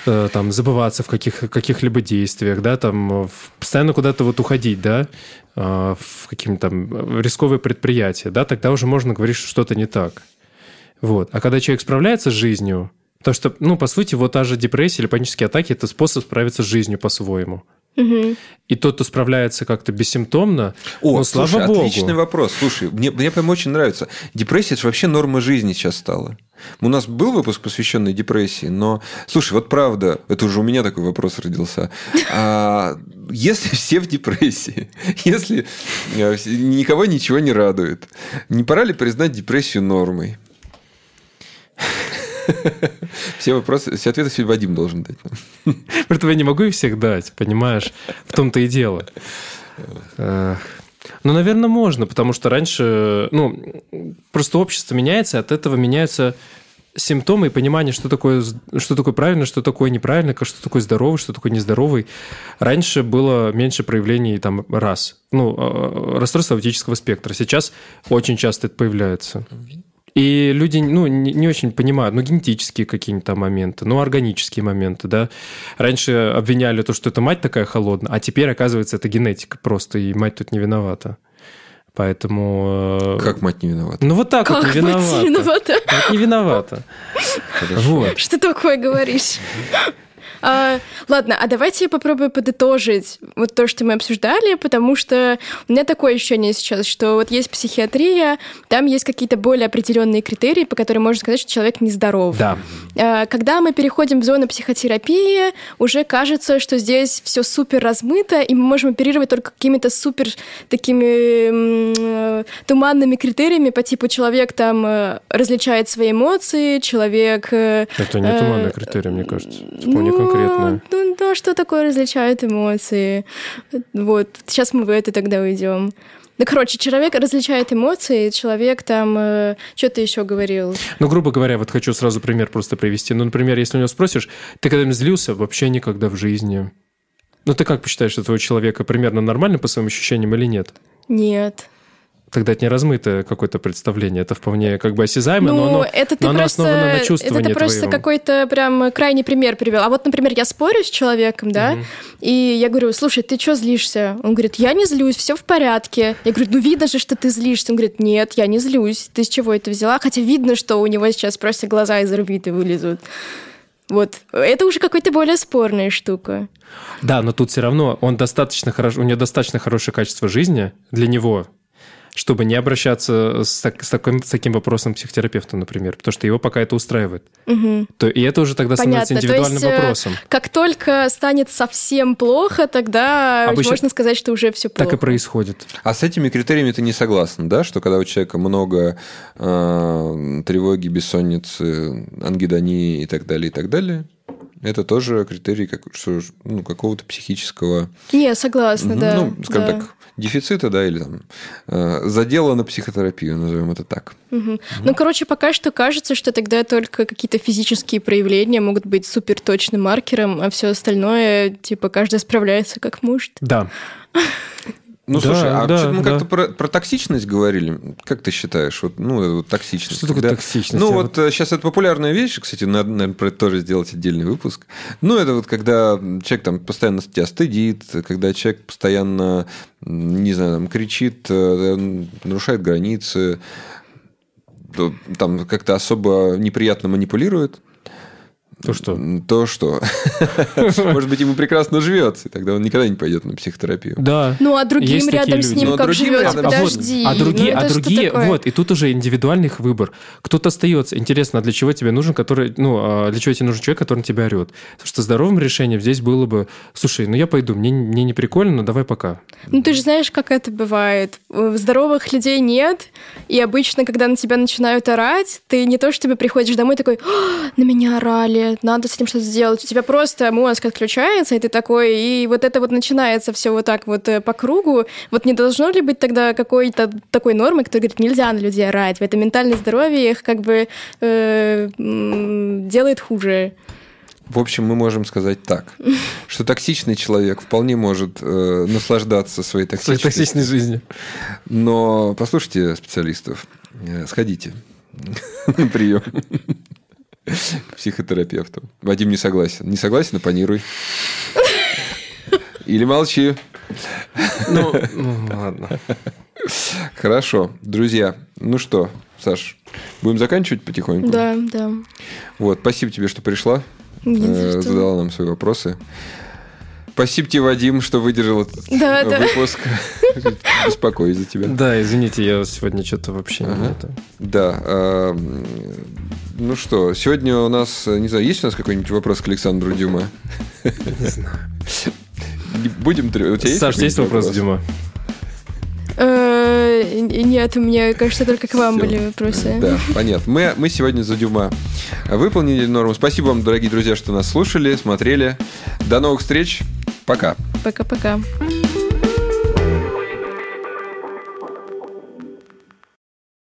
э, там забываться в каких, каких-либо действиях, да, там постоянно куда-то вот уходить, да, в какие-то там рисковые предприятия, да, тогда уже можно говорить, что что-то не так. Вот. А когда человек справляется с жизнью, то что, ну, по сути, вот та же депрессия или панические атаки – это способ справиться с жизнью по-своему. Угу. И тот, кто справляется как-то бессимптомно, О, ну, слава слушай, богу. отличный вопрос. Слушай, мне, мне прям очень нравится. Депрессия – это же вообще норма жизни сейчас стала. У нас был выпуск, посвященный депрессии, но, слушай, вот правда, это уже у меня такой вопрос родился. А, если все в депрессии, если э, никого ничего не радует, не пора ли признать депрессию нормой? Все вопросы, все ответы сегодня Вадим должен дать. Поэтому я не могу их всех дать, понимаешь? В том-то и дело. Эх. Ну, наверное, можно, потому что раньше, ну, просто общество меняется, от этого меняются симптомы и понимание, что такое, что такое правильно, что такое неправильно, что такое здоровый, что такое нездоровый. Раньше было меньше проявлений там раз. Ну, э, расстройство аутического спектра. Сейчас очень часто это появляется. И люди ну, не, не очень понимают, ну, генетические какие-нибудь там моменты, ну, органические моменты, да. Раньше обвиняли то, что это мать такая холодная, а теперь, оказывается, это генетика просто, и мать тут не виновата. Поэтому... э, Как мать не виновата? Ну, вот так Как вот не мать виновата. виновата? Вот не виновата. Вот. Что такое говоришь? А, ладно, а давайте я попробую подытожить вот то, что мы обсуждали, потому что у меня такое ощущение сейчас, что вот есть психиатрия, там есть какие-то более определенные критерии, по которым можно сказать, что человек нездоров. Да. А, Когда мы переходим в зону психотерапии, уже кажется, что здесь все супер размыто, и мы можем оперировать только какими-то супер такими э, туманными критериями по типу человек там э, различает свои эмоции, человек... э, Это не э, туманный критерий, мне кажется. Вполне ну, конкретное. Ну, да, что такое различают эмоции? Вот, сейчас мы в это тогда уйдем. Ну, короче, человек различает эмоции, человек там... что ты еще говорил? Ну, грубо говоря, вот хочу сразу пример просто привести. Ну, например, если у него спросишь, ты когда-нибудь злился? Вообще никогда в жизни. Ну, ты как посчитаешь этого человека примерно нормально по своим ощущениям или нет? Нет. Тогда это не размытое какое-то представление, это вполне как бы осязаемо, ну, но оно, это ты но оно просто, основано на это чувствовании ты просто твоем. какой-то прям крайний пример привел. А вот, например, я спорю с человеком, да, Мгм. и я говорю, слушай, ты что злишься? Он говорит, я не злюсь, все в порядке. Я говорю, ну видно же, что ты злишься. Он говорит, нет, я не злюсь. Ты с чего это взяла? Хотя видно, что у него сейчас просто глаза из орбиты вылезут. Вот. Это уже какая-то более спорная штука. Да, но тут все равно он достаточно хорошо, у него достаточно хорошее качество жизни для него, чтобы не обращаться с, так- с таким, с таким вопросом к психотерапевту, например, потому что его пока это устраивает. Мгм. То, и это уже тогда становится Понятно. То индивидуальным есть, э, вопросом. Как только станет совсем плохо, тогда Обычно можно сказать, что уже все плохо. Так и происходит. А с этими критериями ты не согласна, да? Что когда у человека много э, тревоги, бессонницы, ангидонии и так далее, и так далее, это тоже критерий как, что, ну, какого-то психического, Не, согласна, да. ну, скажем да. так, дефицита, да, или там э, задела на психотерапию, назовем это так. Мгм. Ну, короче, пока что кажется, что тогда только какие-то физические проявления могут быть супер точным маркером, а все остальное, типа, каждый справляется как может. Да. Ну, Да, слушай, а да, что-то мы да. как-то про, про токсичность говорили. Как ты считаешь? Вот, ну, э, вот токсичность. Что такое Когда- токсичность? Ну, Я вот сейчас это популярная вещь, кстати, надо, наверное, про это тоже сделать отдельный выпуск. Ну, это вот когда человек там постоянно тебя стыдит, когда человек постоянно, не знаю, там, кричит, э, нарушает границы, там как-то особо неприятно манипулирует. То что? То что? Может быть, ему прекрасно живется, и тогда он никогда не пойдет на психотерапию. Да. Ну, а другим Есть такие рядом с ним Ну, а как другим живется? рядом- А вот, Подожди. а другие, ну, а что другие, вот, и тут уже индивидуальный их выбор. Кто-то остается. Интересно, а для чего тебе нужен, который, ну, а для чего тебе нужен человек, который на тебя орет? Потому что здоровым решением здесь было бы, слушай, ну я пойду, мне, мне не прикольно, но давай пока. Ну, ты же знаешь, как это бывает. Э, Здоровых людей нет, и обычно, когда на тебя начинают орать, ты не то чтобы приходишь домой такой, «А, на меня орали, надо с этим что-то сделать. У тебя просто мозг отключается, и ты такой, и вот это вот начинается все вот так вот э, по кругу. Вот не должно ли быть тогда какой-то такой нормы, которая говорит, нельзя на людей орать, это ментальное здоровье их как бы э, делает хуже. В общем, мы можем сказать так, что токсичный человек вполне может э, наслаждаться своей Своей токсичностью. токсичной жизни. Но послушайте специалистов, э, сходите на прием к психотерапевту. Вадим не согласен. Не согласен, оппонируй. Или молчи. Ну, ну, ладно. Хорошо, друзья. Ну что, Саш, будем заканчивать потихоньку? Да, да. Вот, спасибо тебе, что пришла, э, задала нам свои вопросы. Спасибо тебе, Вадим, что выдержал этот Да, да. выпуск. Беспокоюсь за тебя. Да, извините, я сегодня что-то вообще не Ага. это. Да. м, Ну что, сегодня у нас, э, не знаю, есть у нас какой-нибудь вопрос к Александру Дюма? Не знаю. Не Будем... У тебя есть Саш, есть какой-нибудь вопрос, Дима? Э, Нет, у меня, кажется, только к вам Всё. были вопросы. Да, понятно. Мы, мы сегодня за Дюма выполнили норму. Спасибо вам, дорогие друзья, что нас слушали, смотрели. До новых встреч. Пока. Пока-пока.